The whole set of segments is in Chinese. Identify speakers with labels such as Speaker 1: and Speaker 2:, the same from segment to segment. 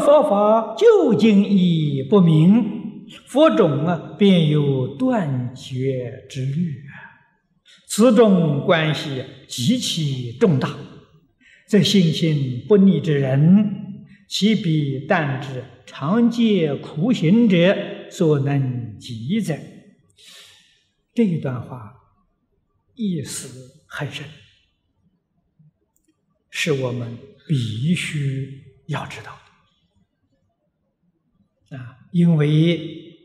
Speaker 1: 佛法究竟义不明，佛种啊便有断绝之虑啊。此种关系极其重大，这信心不逆之人，岂比但知常戒苦行者所能及哉？这一段话意思很深，是我们必须要知道啊！因为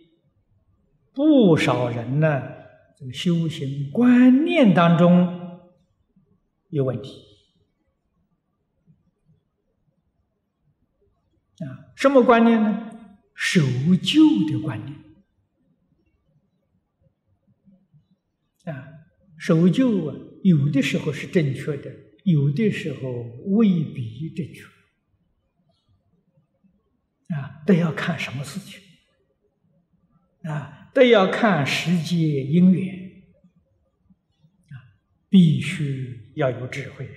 Speaker 1: 不少人呢，这个修行观念当中有问题啊！什么观念呢？守旧的观念。啊，守旧啊，有的时候是正确的，有的时候未必正确。都要看什么事情，啊，都要看时节因缘，啊，必须要有智慧呀。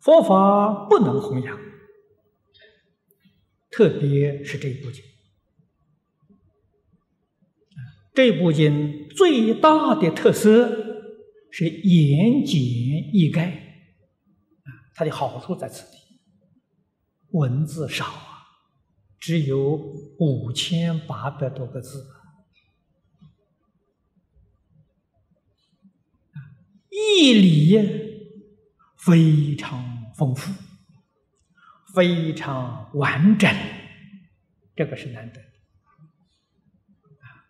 Speaker 1: 佛法不能弘扬，特别是这部经。这部经最大的特色是言简意赅，它的好处在此地，文字少啊，只有五千八百多个字，啊，义理非常丰富，非常完整，这个是难得。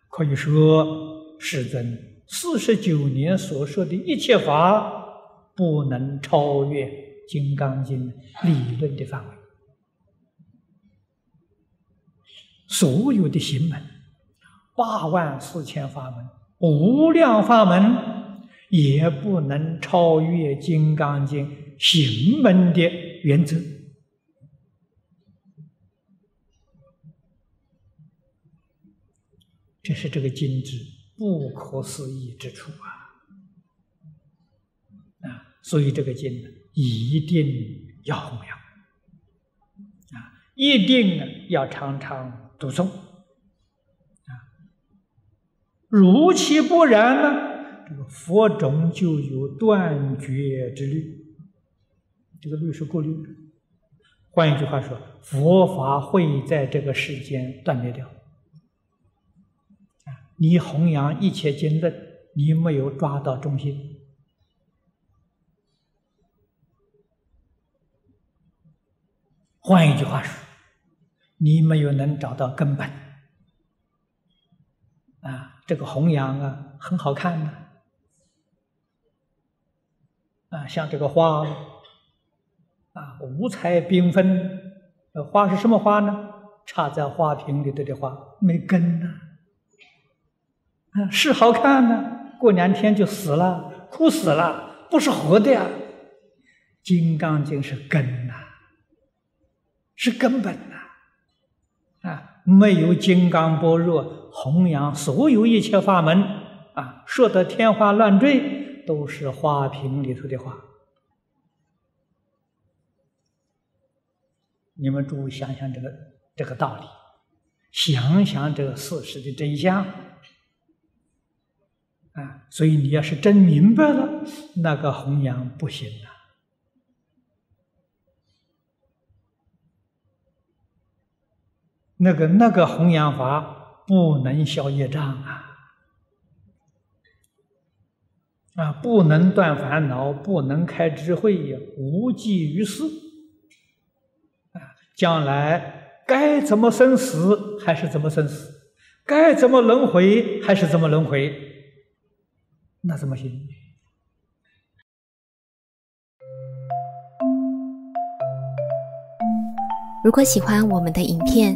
Speaker 1: 可以说，世尊四十九年所说的一切法，不能超越《金刚经》理论的范围。所有的行门，八万四千法门，无量法门，也不能超越《金刚经》行门的原则。这是这个经之不可思议之处啊！啊，所以这个经呢，一定要弘扬啊，一定要常常读诵啊。如其不然呢，这个佛种就有断绝之律。这个律是过滤。换一句话说，佛法会在这个世间断灭掉。啊你弘扬一切经论，你没有抓到中心。换一句话说，你没有能找到根本。啊，这个弘扬啊，很好看的。啊，像这个花，啊，五彩缤纷，花是什么花呢？插在花瓶里头的花，没根呐。啊，是好看呢，过两天就死了，枯死了，不是活的呀。金刚经是根呐，是根本呐，啊，没有金刚般若弘扬所有一切法门，啊，说的天花乱坠，都是花瓶里头的花。你们注意想想这个这个道理，想想这个事实的真相。啊，所以你要是真明白了，那个弘扬不行啊。那个那个弘扬法不能消业障啊，啊，不能断烦恼，不能开智慧，无济于事。啊，将来该怎么生死还是怎么生死，该怎么轮回还是怎么轮回。那怎么行？
Speaker 2: 如果喜欢我们的影片，